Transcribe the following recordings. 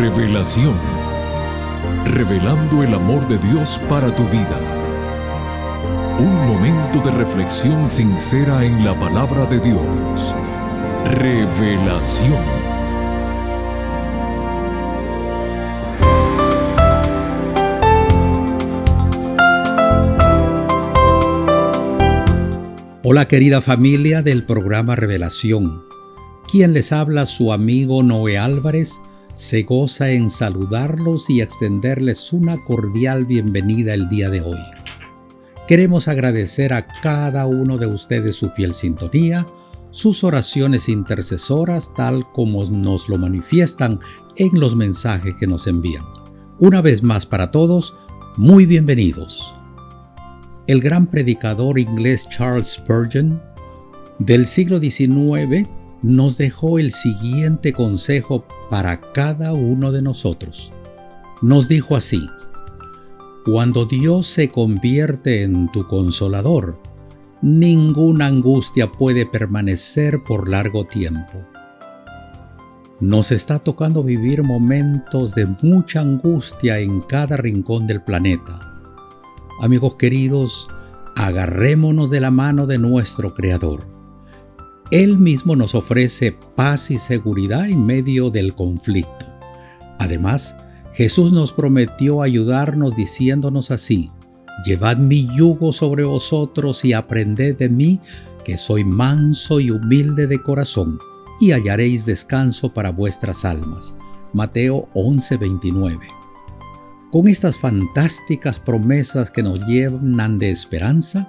Revelación. Revelando el amor de Dios para tu vida. Un momento de reflexión sincera en la palabra de Dios. Revelación. Hola querida familia del programa Revelación. Quien les habla su amigo Noé Álvarez se goza en saludarlos y extenderles una cordial bienvenida el día de hoy. Queremos agradecer a cada uno de ustedes su fiel sintonía, sus oraciones intercesoras tal como nos lo manifiestan en los mensajes que nos envían. Una vez más para todos, muy bienvenidos. El gran predicador inglés Charles Spurgeon del siglo XIX nos dejó el siguiente consejo para cada uno de nosotros. Nos dijo así, cuando Dios se convierte en tu consolador, ninguna angustia puede permanecer por largo tiempo. Nos está tocando vivir momentos de mucha angustia en cada rincón del planeta. Amigos queridos, agarrémonos de la mano de nuestro Creador él mismo nos ofrece paz y seguridad en medio del conflicto. Además, Jesús nos prometió ayudarnos diciéndonos así, Llevad mi yugo sobre vosotros y aprended de mí, que soy manso y humilde de corazón, y hallaréis descanso para vuestras almas. Mateo 11:29. Con estas fantásticas promesas que nos llenan de esperanza,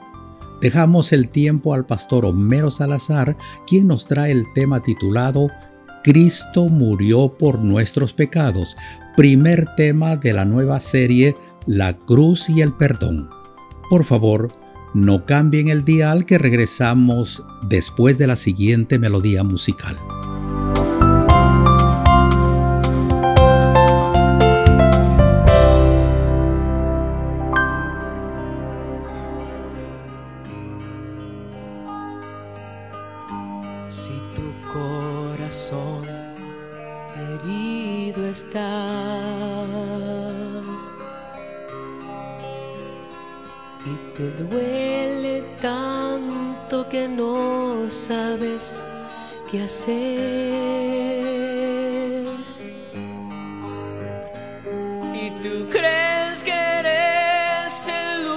Dejamos el tiempo al pastor Homero Salazar, quien nos trae el tema titulado Cristo murió por nuestros pecados, primer tema de la nueva serie La cruz y el perdón. Por favor, no cambien el dial que regresamos después de la siguiente melodía musical. Qué hacer. Y tú crees que eres el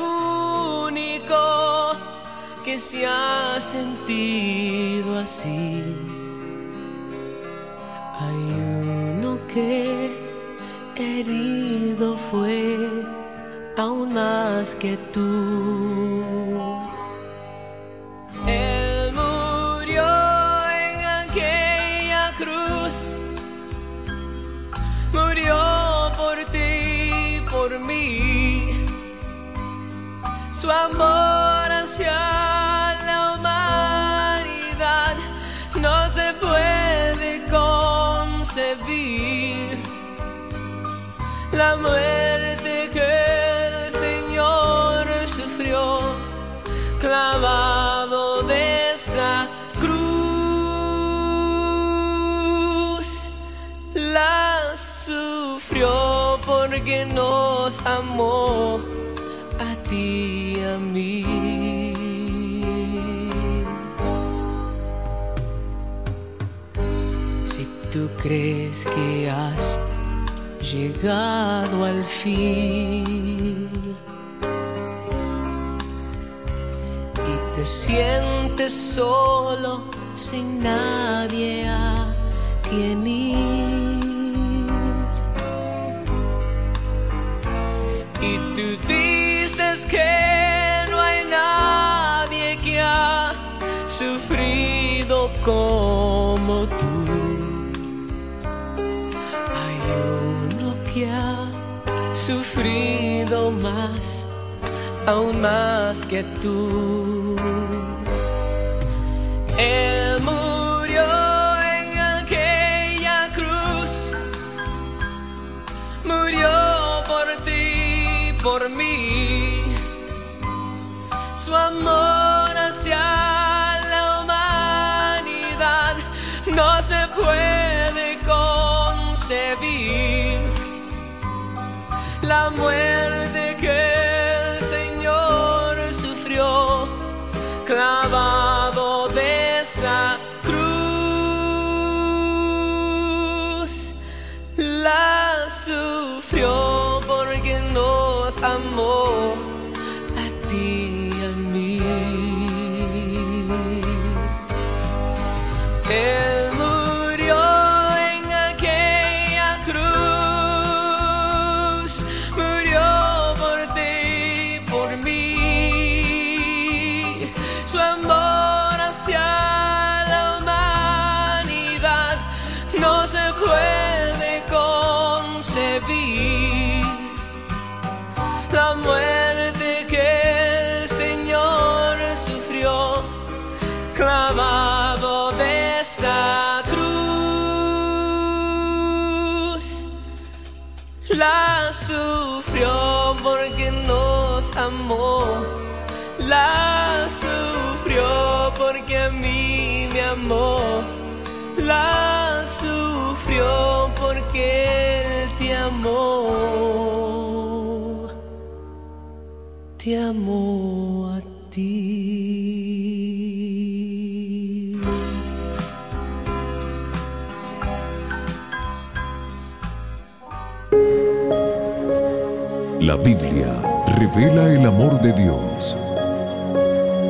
único que se ha sentido así. Que tú. su amor hacia la humanidad no se puede concebir. La muerte nos amó a ti a mí. Si tú crees que has llegado al fin y te sientes solo sin nadie a quien ir. Y tú que no hay nadie que ha sufrido como tú. Hay uno que ha sufrido más, aún más que tú. Él por mí su amor hacia la humanidad no se puede concebir. la muerte que el Señor sufrió clavado de esa sufrió porque nos amó. La sufrió porque a mí me amó. La sufrió porque Él te amó. Te amó a ti. Revela el amor de Dios.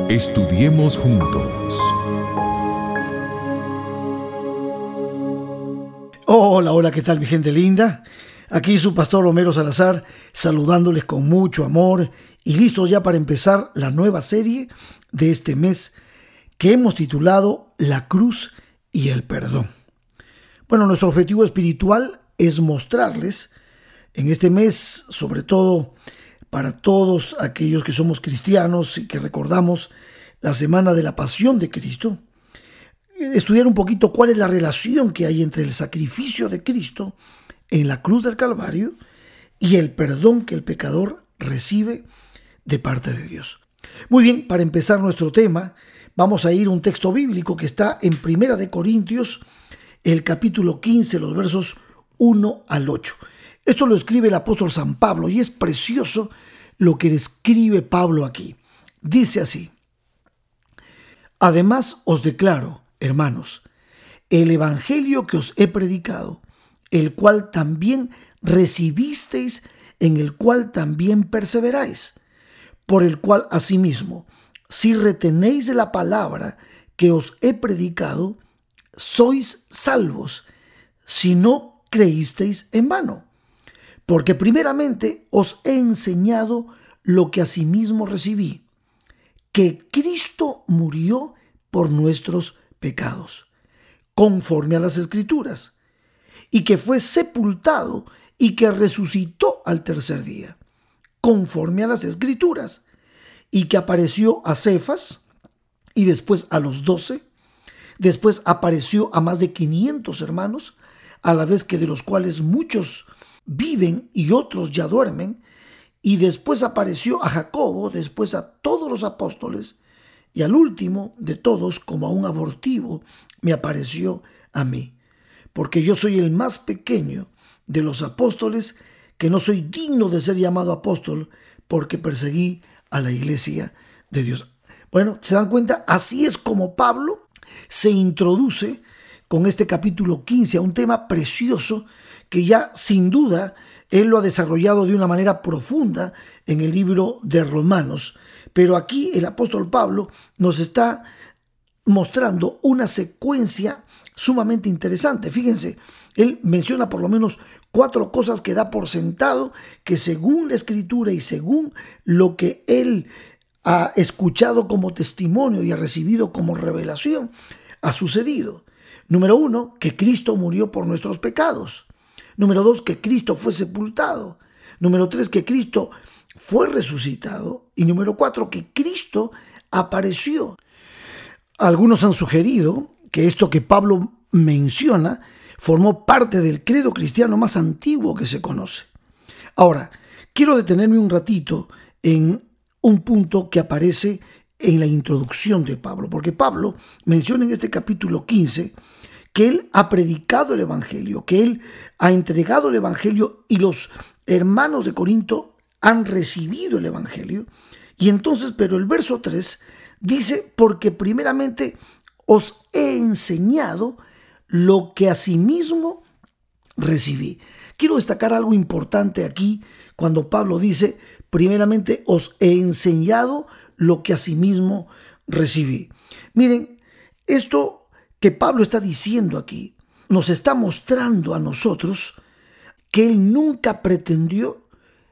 Estudiemos juntos. Hola, hola, ¿qué tal mi gente linda? Aquí su pastor Homero Salazar saludándoles con mucho amor y listos ya para empezar la nueva serie de este mes que hemos titulado La cruz y el perdón. Bueno, nuestro objetivo espiritual es mostrarles en este mes, sobre todo para todos aquellos que somos cristianos y que recordamos la semana de la pasión de Cristo, estudiar un poquito cuál es la relación que hay entre el sacrificio de Cristo en la cruz del Calvario y el perdón que el pecador recibe de parte de Dios. Muy bien, para empezar nuestro tema, vamos a ir a un texto bíblico que está en Primera de Corintios, el capítulo 15, los versos 1 al 8. Esto lo escribe el apóstol San Pablo y es precioso lo que escribe Pablo aquí. Dice así, Además os declaro, hermanos, el Evangelio que os he predicado, el cual también recibisteis, en el cual también perseveráis, por el cual asimismo, si retenéis la palabra que os he predicado, sois salvos, si no creísteis en vano. Porque primeramente os he enseñado lo que asimismo recibí, que Cristo murió por nuestros pecados, conforme a las escrituras, y que fue sepultado y que resucitó al tercer día, conforme a las escrituras, y que apareció a Cefas y después a los doce, después apareció a más de 500 hermanos, a la vez que de los cuales muchos viven y otros ya duermen, y después apareció a Jacobo, después a todos los apóstoles, y al último de todos, como a un abortivo, me apareció a mí, porque yo soy el más pequeño de los apóstoles, que no soy digno de ser llamado apóstol, porque perseguí a la iglesia de Dios. Bueno, ¿se dan cuenta? Así es como Pablo se introduce con este capítulo 15 a un tema precioso que ya sin duda él lo ha desarrollado de una manera profunda en el libro de Romanos. Pero aquí el apóstol Pablo nos está mostrando una secuencia sumamente interesante. Fíjense, él menciona por lo menos cuatro cosas que da por sentado que según la escritura y según lo que él ha escuchado como testimonio y ha recibido como revelación, ha sucedido. Número uno, que Cristo murió por nuestros pecados. Número dos, que Cristo fue sepultado. Número tres, que Cristo fue resucitado. Y número cuatro, que Cristo apareció. Algunos han sugerido que esto que Pablo menciona formó parte del credo cristiano más antiguo que se conoce. Ahora, quiero detenerme un ratito en un punto que aparece en la introducción de Pablo, porque Pablo menciona en este capítulo 15 que Él ha predicado el Evangelio, que Él ha entregado el Evangelio y los hermanos de Corinto han recibido el Evangelio. Y entonces, pero el verso 3 dice, porque primeramente os he enseñado lo que asimismo recibí. Quiero destacar algo importante aquí cuando Pablo dice, primeramente os he enseñado lo que asimismo recibí. Miren, esto que Pablo está diciendo aquí nos está mostrando a nosotros que él nunca pretendió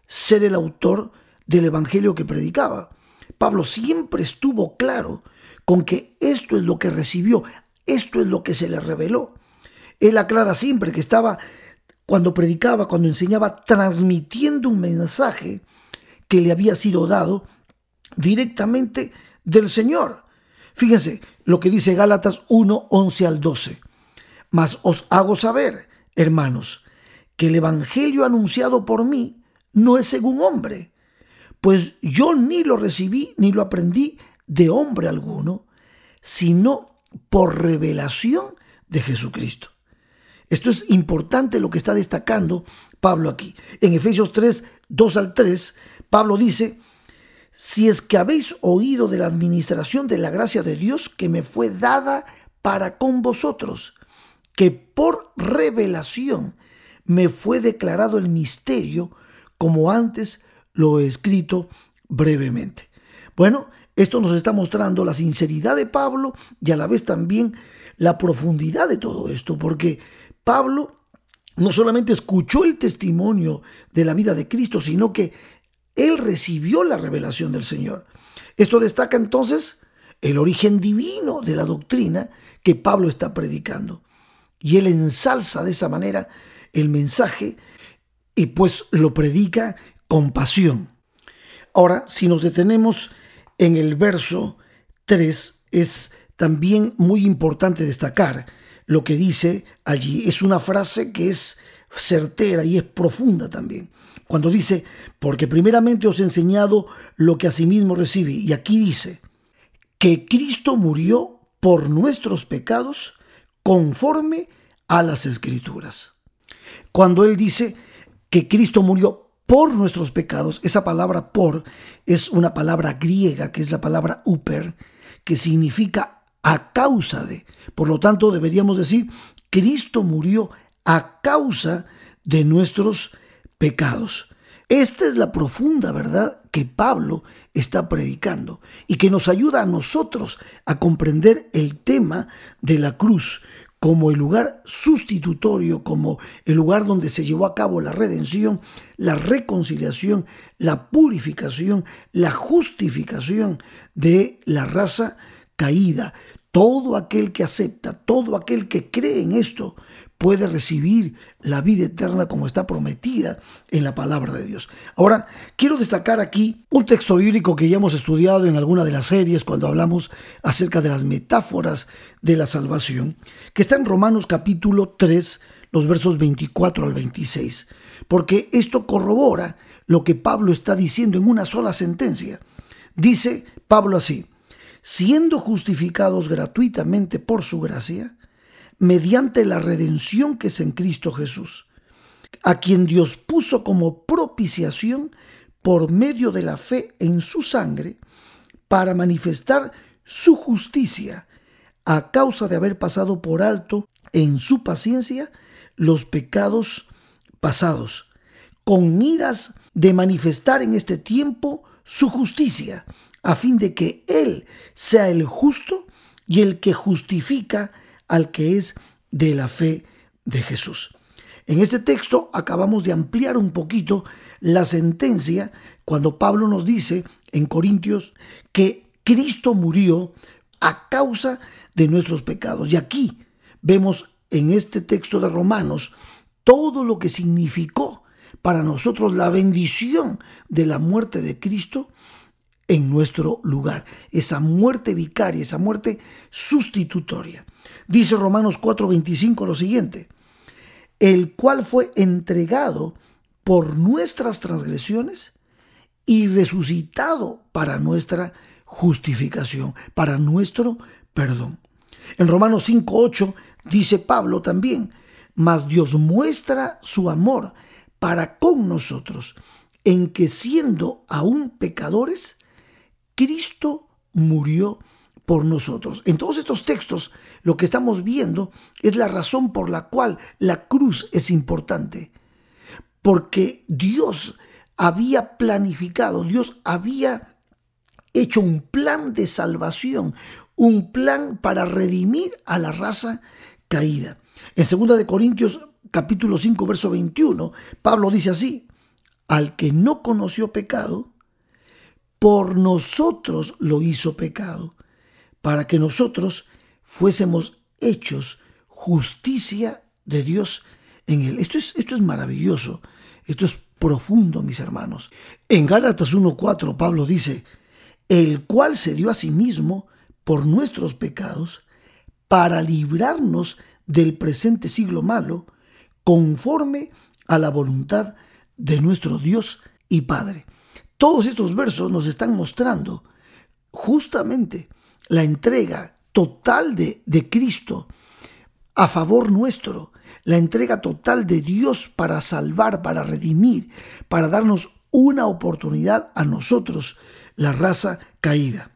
ser el autor del evangelio que predicaba. Pablo siempre estuvo claro con que esto es lo que recibió, esto es lo que se le reveló. Él aclara siempre que estaba, cuando predicaba, cuando enseñaba, transmitiendo un mensaje que le había sido dado directamente del Señor. Fíjense lo que dice Gálatas 1, 11 al 12. Mas os hago saber, hermanos, que el Evangelio anunciado por mí no es según hombre, pues yo ni lo recibí ni lo aprendí de hombre alguno, sino por revelación de Jesucristo. Esto es importante lo que está destacando Pablo aquí. En Efesios 3, 2 al 3, Pablo dice, si es que habéis oído de la administración de la gracia de Dios que me fue dada para con vosotros, que por revelación me fue declarado el misterio, como antes lo he escrito brevemente. Bueno, esto nos está mostrando la sinceridad de Pablo y a la vez también la profundidad de todo esto, porque Pablo no solamente escuchó el testimonio de la vida de Cristo, sino que él recibió la revelación del Señor. Esto destaca entonces el origen divino de la doctrina que Pablo está predicando. Y él ensalza de esa manera el mensaje y pues lo predica con pasión. Ahora, si nos detenemos en el verso 3, es también muy importante destacar lo que dice allí. Es una frase que es certera y es profunda también. Cuando dice, porque primeramente os he enseñado lo que asimismo recibí. Y aquí dice, que Cristo murió por nuestros pecados conforme a las escrituras. Cuando Él dice que Cristo murió por nuestros pecados, esa palabra por es una palabra griega que es la palabra uper, que significa a causa de. Por lo tanto, deberíamos decir, Cristo murió a causa de nuestros pecados. Esta es la profunda verdad que Pablo está predicando y que nos ayuda a nosotros a comprender el tema de la cruz como el lugar sustitutorio, como el lugar donde se llevó a cabo la redención, la reconciliación, la purificación, la justificación de la raza caída. Todo aquel que acepta, todo aquel que cree en esto, puede recibir la vida eterna como está prometida en la palabra de Dios. Ahora, quiero destacar aquí un texto bíblico que ya hemos estudiado en alguna de las series cuando hablamos acerca de las metáforas de la salvación, que está en Romanos capítulo 3, los versos 24 al 26, porque esto corrobora lo que Pablo está diciendo en una sola sentencia. Dice Pablo así, siendo justificados gratuitamente por su gracia, mediante la redención que es en Cristo Jesús, a quien Dios puso como propiciación por medio de la fe en su sangre, para manifestar su justicia, a causa de haber pasado por alto en su paciencia los pecados pasados, con miras de manifestar en este tiempo su justicia, a fin de que Él sea el justo y el que justifica al que es de la fe de Jesús. En este texto acabamos de ampliar un poquito la sentencia cuando Pablo nos dice en Corintios que Cristo murió a causa de nuestros pecados. Y aquí vemos en este texto de Romanos todo lo que significó para nosotros la bendición de la muerte de Cristo en nuestro lugar. Esa muerte vicaria, esa muerte sustitutoria. Dice Romanos 4:25 lo siguiente, el cual fue entregado por nuestras transgresiones y resucitado para nuestra justificación, para nuestro perdón. En Romanos 5:8 Dice Pablo también, mas Dios muestra su amor para con nosotros, en que siendo aún pecadores, Cristo murió por nosotros. En todos estos textos lo que estamos viendo es la razón por la cual la cruz es importante. Porque Dios había planificado, Dios había hecho un plan de salvación, un plan para redimir a la raza caída. En 2 de Corintios capítulo 5 verso 21, Pablo dice así: Al que no conoció pecado, por nosotros lo hizo pecado, para que nosotros fuésemos hechos justicia de Dios en él. Esto es, esto es maravilloso, esto es profundo, mis hermanos. En Gálatas 1.4 Pablo dice, el cual se dio a sí mismo por nuestros pecados para librarnos del presente siglo malo, conforme a la voluntad de nuestro Dios y Padre. Todos estos versos nos están mostrando justamente la entrega total de, de Cristo a favor nuestro, la entrega total de Dios para salvar, para redimir, para darnos una oportunidad a nosotros, la raza caída.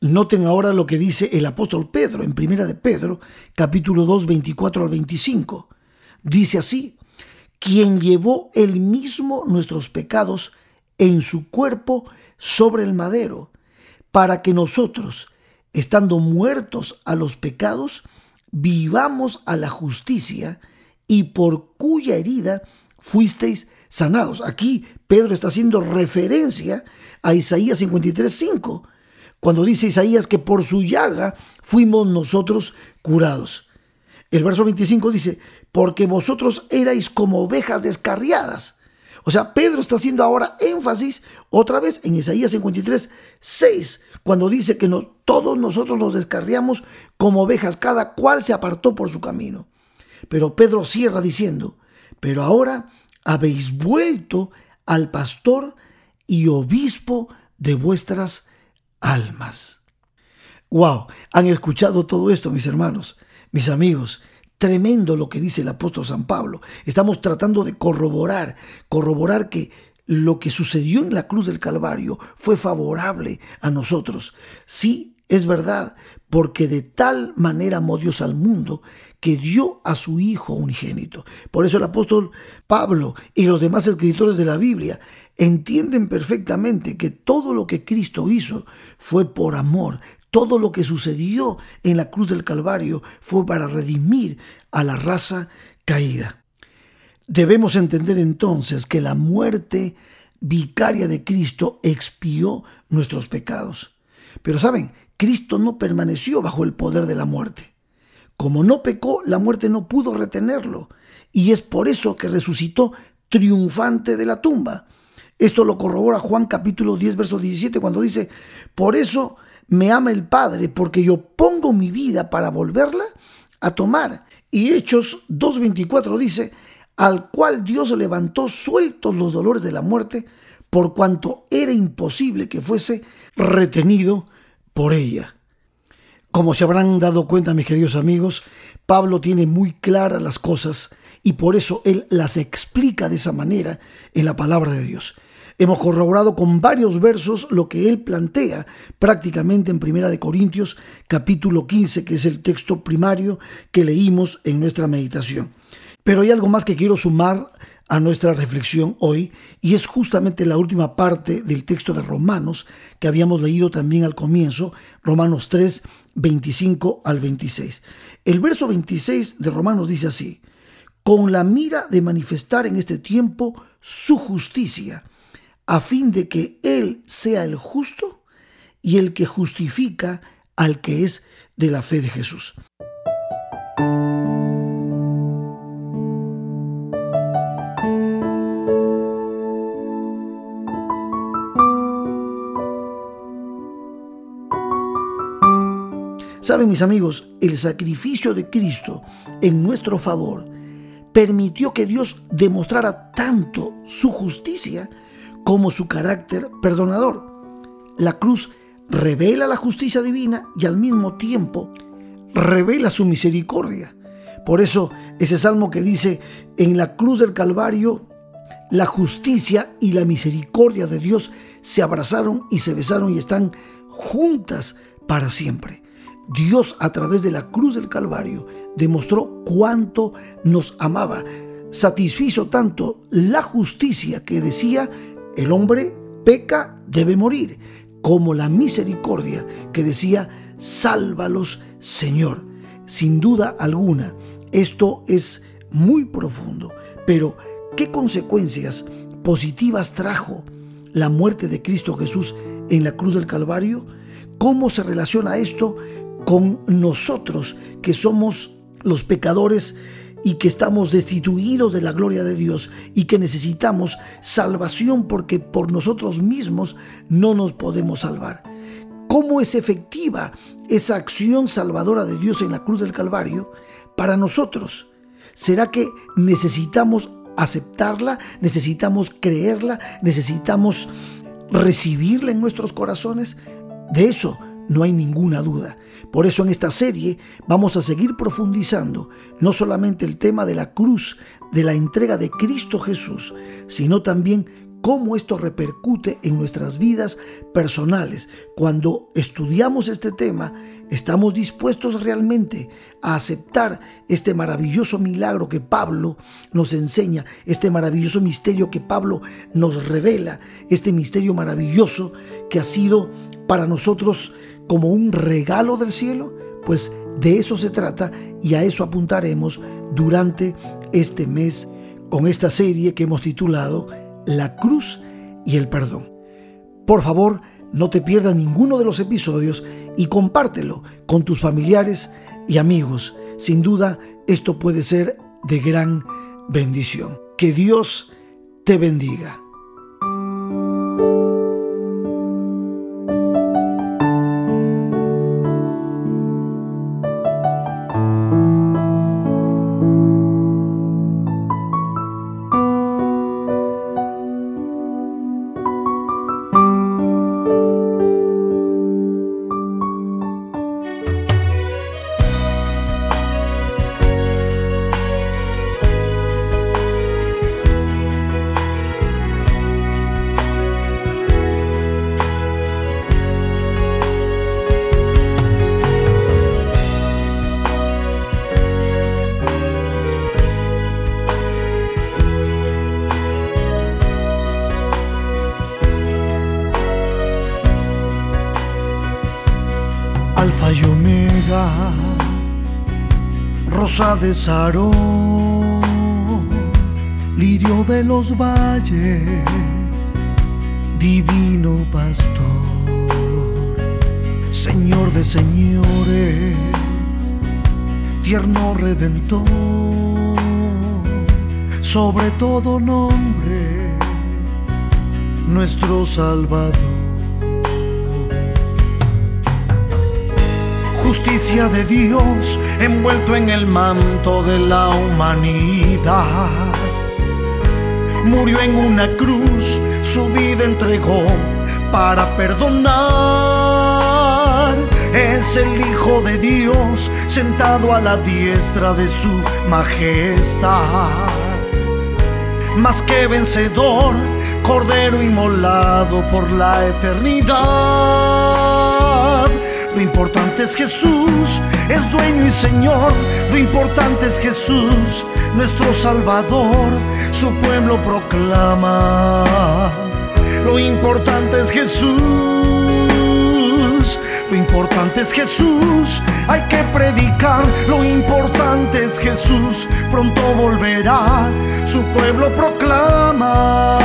Noten ahora lo que dice el apóstol Pedro en Primera de Pedro, capítulo 2, 24 al 25. Dice así, quien llevó él mismo nuestros pecados en su cuerpo sobre el madero, para que nosotros, estando muertos a los pecados, vivamos a la justicia, y por cuya herida fuisteis sanados. Aquí Pedro está haciendo referencia a Isaías 53:5, cuando dice Isaías que por su llaga fuimos nosotros curados. El verso 25 dice, porque vosotros erais como ovejas descarriadas. O sea, Pedro está haciendo ahora énfasis otra vez en Isaías 53, 6, cuando dice que todos nosotros nos descarriamos como ovejas, cada cual se apartó por su camino. Pero Pedro cierra diciendo, pero ahora habéis vuelto al pastor y obispo de vuestras almas. Wow, han escuchado todo esto, mis hermanos, mis amigos. Tremendo lo que dice el apóstol San Pablo. Estamos tratando de corroborar, corroborar que lo que sucedió en la cruz del Calvario fue favorable a nosotros. Sí, es verdad, porque de tal manera amó Dios al mundo que dio a su Hijo unigénito. Por eso el apóstol Pablo y los demás escritores de la Biblia entienden perfectamente que todo lo que Cristo hizo fue por amor. Todo lo que sucedió en la cruz del Calvario fue para redimir a la raza caída. Debemos entender entonces que la muerte vicaria de Cristo expió nuestros pecados. Pero saben, Cristo no permaneció bajo el poder de la muerte. Como no pecó, la muerte no pudo retenerlo. Y es por eso que resucitó triunfante de la tumba. Esto lo corrobora Juan capítulo 10, verso 17, cuando dice, por eso me ama el Padre, porque yo pongo mi vida para volverla a tomar. Y Hechos 2.24 dice, al cual Dios levantó sueltos los dolores de la muerte, por cuanto era imposible que fuese retenido por ella. Como se habrán dado cuenta, mis queridos amigos, Pablo tiene muy claras las cosas y por eso él las explica de esa manera en la palabra de Dios. Hemos corroborado con varios versos lo que él plantea prácticamente en Primera de Corintios capítulo 15, que es el texto primario que leímos en nuestra meditación. Pero hay algo más que quiero sumar a nuestra reflexión hoy y es justamente la última parte del texto de Romanos que habíamos leído también al comienzo, Romanos 3, 25 al 26. El verso 26 de Romanos dice así, con la mira de manifestar en este tiempo su justicia, a fin de que Él sea el justo y el que justifica al que es de la fe de Jesús. Saben mis amigos, el sacrificio de Cristo en nuestro favor permitió que Dios demostrara tanto su justicia como su carácter perdonador. La cruz revela la justicia divina y al mismo tiempo revela su misericordia. Por eso ese salmo que dice, en la cruz del Calvario, la justicia y la misericordia de Dios se abrazaron y se besaron y están juntas para siempre. Dios a través de la cruz del Calvario demostró cuánto nos amaba. Satisfizo tanto la justicia que decía, el hombre peca, debe morir, como la misericordia que decía, sálvalos Señor. Sin duda alguna, esto es muy profundo, pero ¿qué consecuencias positivas trajo la muerte de Cristo Jesús en la cruz del Calvario? ¿Cómo se relaciona esto con nosotros que somos los pecadores y que estamos destituidos de la gloria de Dios y que necesitamos salvación porque por nosotros mismos no nos podemos salvar. ¿Cómo es efectiva esa acción salvadora de Dios en la cruz del Calvario para nosotros? ¿Será que necesitamos aceptarla? ¿Necesitamos creerla? ¿Necesitamos recibirla en nuestros corazones? De eso no hay ninguna duda. Por eso en esta serie vamos a seguir profundizando no solamente el tema de la cruz, de la entrega de Cristo Jesús, sino también cómo esto repercute en nuestras vidas personales. Cuando estudiamos este tema, estamos dispuestos realmente a aceptar este maravilloso milagro que Pablo nos enseña, este maravilloso misterio que Pablo nos revela, este misterio maravilloso que ha sido para nosotros como un regalo del cielo? Pues de eso se trata y a eso apuntaremos durante este mes con esta serie que hemos titulado La cruz y el perdón. Por favor, no te pierdas ninguno de los episodios y compártelo con tus familiares y amigos. Sin duda, esto puede ser de gran bendición. Que Dios te bendiga. De Sarón, Lirio de los valles, Divino Pastor, Señor de señores, Tierno Redentor, sobre todo nombre, nuestro Salvador. Justicia de Dios envuelto en el manto de la humanidad. Murió en una cruz, su vida entregó para perdonar. Es el Hijo de Dios sentado a la diestra de su majestad. Más que vencedor, cordero inmolado por la eternidad lo importante es Jesús, es dueño y Señor. Lo importante es Jesús, nuestro Salvador. Su pueblo proclama. Lo importante es Jesús. Lo importante es Jesús, hay que predicar. Lo importante es Jesús, pronto volverá. Su pueblo proclama.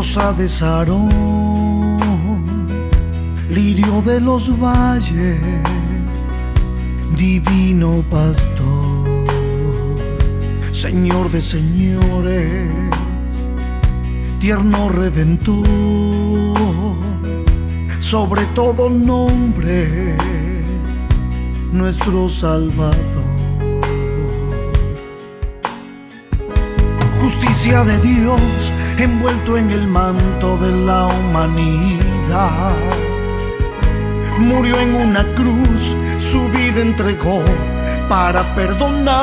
De Sarón, lirio de los valles, divino pastor, Señor de señores, tierno redentor, sobre todo nombre, nuestro Salvador. Justicia de Dios envuelto en el manto de la humanidad murió en una cruz, su vida entregó para perdonar.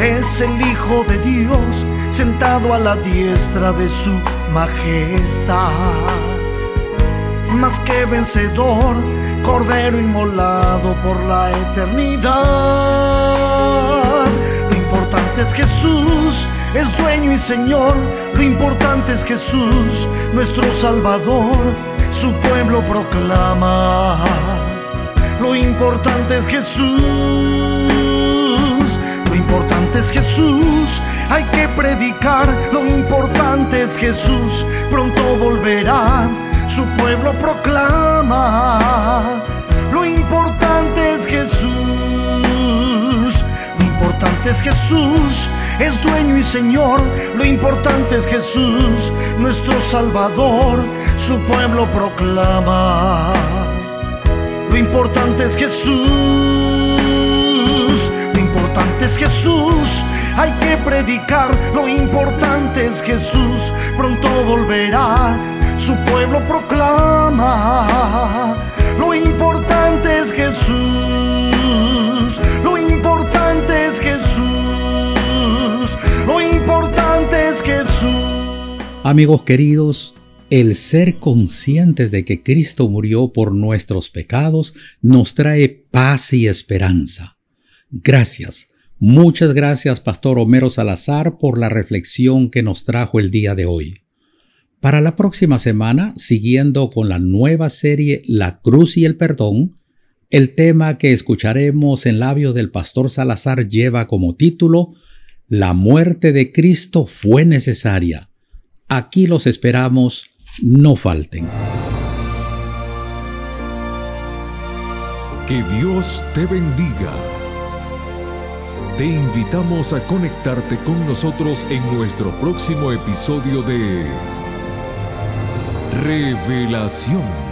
Es el Hijo de Dios sentado a la diestra de su majestad. Más que vencedor, cordero inmolado por la eternidad. Lo importante es Jesús, es dueño y Señor. Lo importante es Jesús, nuestro Salvador su pueblo proclama. Lo importante es Jesús, lo importante es Jesús, hay que predicar, lo importante es Jesús, pronto volverá, su pueblo proclama. Lo importante es Jesús, es dueño y Señor, lo importante es Jesús, nuestro Salvador su pueblo proclama. Lo importante es Jesús, lo importante es Jesús, hay que predicar, lo importante es Jesús, pronto volverá, su pueblo proclama. Lo importante es Jesús, es Jesús, lo importante es Jesús. Amigos queridos, el ser conscientes de que Cristo murió por nuestros pecados nos trae paz y esperanza. Gracias, muchas gracias Pastor Homero Salazar por la reflexión que nos trajo el día de hoy. Para la próxima semana, siguiendo con la nueva serie La Cruz y el Perdón, el tema que escucharemos en labios del Pastor Salazar lleva como título La muerte de Cristo fue necesaria. Aquí los esperamos no falten. Que Dios te bendiga. Te invitamos a conectarte con nosotros en nuestro próximo episodio de Revelación.